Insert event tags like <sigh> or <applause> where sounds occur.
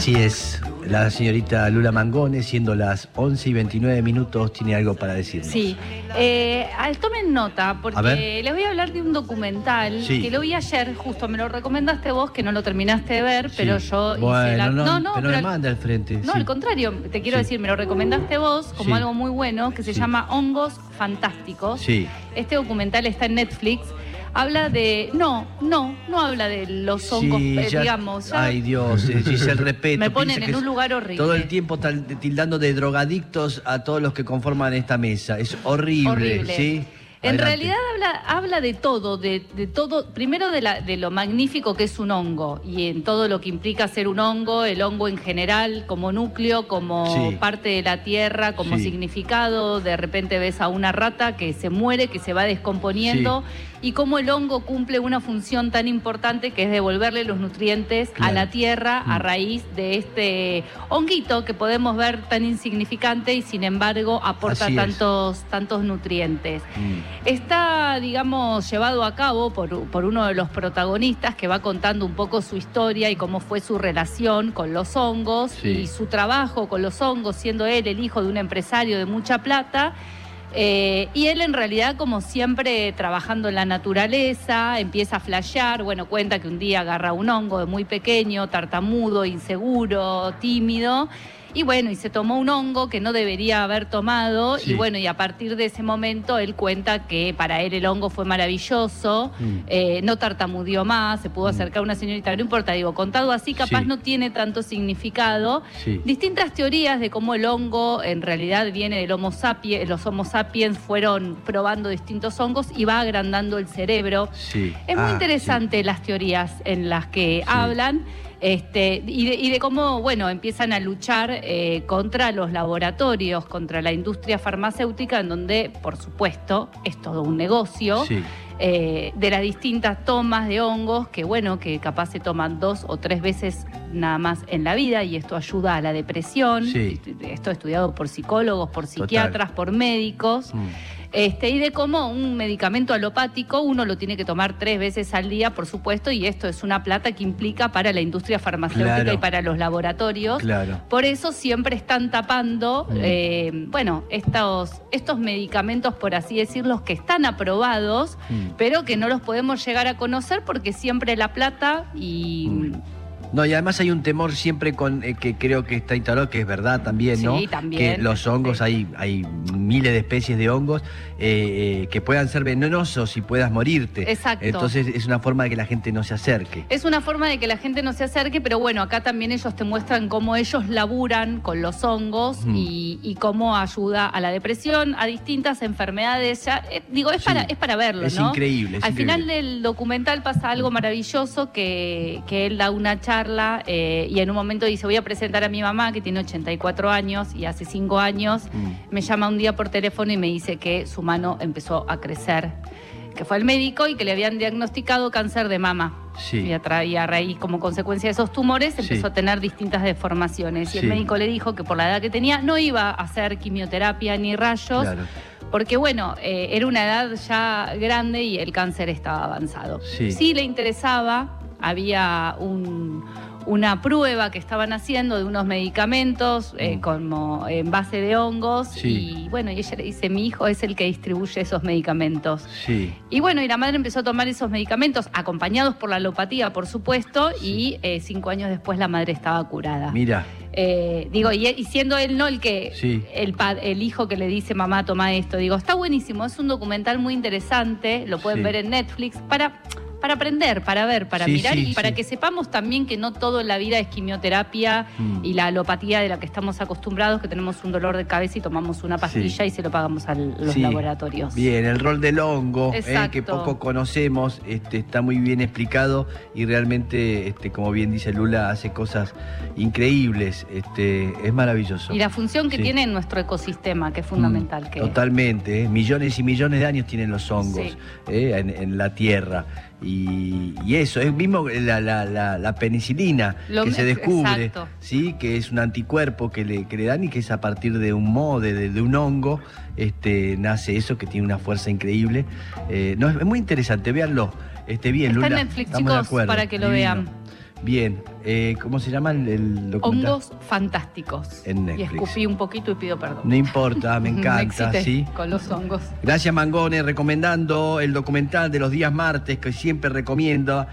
Así es, la señorita Lula Mangone, siendo las 11 y 29 minutos, tiene algo para decirnos. Sí, eh, al- tomen nota, porque les voy a hablar de un documental Sí. que lo vi ayer, justo me lo recomendaste vos, que no lo terminaste de ver, pero Sí. yo hice Bueno, la... no, pero me al- manda al frente. No, sí. al contrario, te quiero decir, me lo recomendaste vos como algo muy bueno, que se llama Hongos Fantásticos. Sí, Este documental está en Netflix. Habla de. No, no, no habla de los hongos, sí, eh, ya- digamos. Ay Dios, eh, Giselle <laughs> Repeto. me ponen en un lugar horrible. Todo el tiempo tildando de drogadictos a todos los que conforman esta mesa. Es horrible, Horrible. ¿sí? En Adelante. realidad habla, habla de todo, de, de todo, primero de, la- de lo magnífico que es un hongo y en todo lo que implica ser un hongo, el hongo en general, como núcleo, como Sí. parte de la tierra, como Sí. significado. De repente ves a una rata que se muere, que se va descomponiendo y cómo el hongo cumple una función tan importante que es devolverle los nutrientes a la tierra a Mm. raíz de este honguito que podemos ver tan insignificante y sin embargo aporta tantos, tantos nutrientes. Mm. Está, digamos, llevado a cabo por, por uno de los protagonistas que va contando un poco su historia y cómo fue su relación con los hongos Sí. y su trabajo con los hongos, siendo él el hijo de un empresario de mucha plata. Eh, y él en realidad, como siempre, trabajando en la naturaleza, empieza a flashear, bueno, cuenta que un día agarra un hongo de muy pequeño, tartamudo, inseguro, tímido, y bueno, y se tomó un hongo que no debería haber tomado, Sí. y bueno, y a partir de ese momento él cuenta que para él el hongo fue maravilloso, Mm. eh, no tartamudeó más, se pudo acercar a una señorita, no importa, digo, contado así capaz Sí. no tiene tanto significado, Sí. distintas teorías de cómo el hongo en realidad viene del Homo sapiens, los Homo sapiens fueron probando distintos hongos y va agrandando el cerebro. Sí. Es muy Ah, interesante las teorías en las que Sí. hablan. Este, y, de, y de cómo, bueno, empiezan a luchar eh, contra los laboratorios, contra la industria farmacéutica, en donde, por supuesto, es todo un negocio Sí. eh, de las distintas tomas de hongos que, bueno, que capaz se toman dos o tres veces nada más en la vida y esto ayuda a la depresión. Sí. Esto estudiado por psicólogos, por psiquiatras, por médicos. Mm. Este, y de cómo un medicamento alopático uno lo tiene que tomar tres veces al día, por supuesto, y esto es una plata que implica para la industria farmacéutica Claro. y para los laboratorios. Claro. Por eso siempre están tapando, Mm. eh, bueno, estos, estos medicamentos, por así decirlos, que están aprobados, Mm. pero que no los podemos llegar a conocer porque siempre la plata y... Mm. No, y además hay un temor siempre con eh, que creo que está instalado, que es verdad también, Sí, ¿no? también. Que los hongos, Sí. hay, hay miles de especies de hongos eh, eh, que puedan ser venenosos y puedas morirte. Exacto. Entonces es una forma de que la gente no se acerque. Es una forma de que la gente no se acerque, pero bueno, acá también ellos te muestran cómo ellos laburan con los hongos Mm. y, y cómo ayuda a la depresión, a distintas enfermedades. Ya, eh, digo, es, Sí. para, es para verlo, Es ¿no? increíble, es Al increíble. final del documental pasa algo maravilloso que, que él da una charla y en un momento dice, voy a presentar a mi mamá que tiene 84 años y hace 5 años Mm. me llama un día por teléfono y me dice que su mano empezó a crecer, que fue al médico y que le habían diagnosticado cáncer de mama. Sí. Y, a y a raíz, como consecuencia de esos tumores, Sí. empezó a tener distintas deformaciones. Y el médico le dijo que por la edad que tenía no iba a hacer quimioterapia ni rayos, Claro. Porque bueno, eh, era una edad ya grande y el cáncer estaba avanzado. Sí. le interesaba, había un- una prueba que estaban haciendo de unos medicamentos eh, Mm. como en base de hongos Sí. y bueno, y ella le dice, mi hijo es el que distribuye esos medicamentos. Sí. Y bueno, y la madre empezó a tomar esos medicamentos, acompañados por la alopatía, por supuesto, y eh, cinco años después la madre estaba curada. Mira. Eh, digo, y, y siendo él no el que, Sí. el, el hijo que le dice, mamá, toma esto, digo, está buenísimo, es un documental muy interesante, lo pueden Sí. ver en Netflix, para, para aprender, para ver, para Sí, mirar sí, y para sí. que sepamos también que no todo en la vida es quimioterapia Mm. y la alopatía de la que estamos acostumbrados, que tenemos un dolor de cabeza y tomamos una pastilla y se lo pagamos a los laboratorios. Bien, el rol del hongo, eh, que poco conocemos, este, está muy bien explicado y realmente, este, como bien dice Lula, hace cosas increíbles. Este, es maravilloso. Y la función que tiene en nuestro ecosistema, que es fundamental. Mm, que Totalmente, eh, millones y millones de años tienen los hongos eh, en, en la Tierra. Y, y eso, es mismo la, la- la- la penicilina Lo que se descubre, exacto. ¿sí? que es un anticuerpo que le, que le dan y que es a partir de un moho, de, de- un hongo, este, nace eso que tiene una fuerza increíble. Eh, no, es, muy interesante, véanlo. Este, bien, Está en Netflix, chicos, para que lo divino. vean. Bien, eh, ¿cómo se llama el, el documental? Hongos fantásticos. En Y Netflix. escupí un poquito y pido perdón. No importa, me <laughs> encanta, ¿sí? Con los hongos. Gracias Mangone, recomendando el documental de los días martes que siempre recomiendo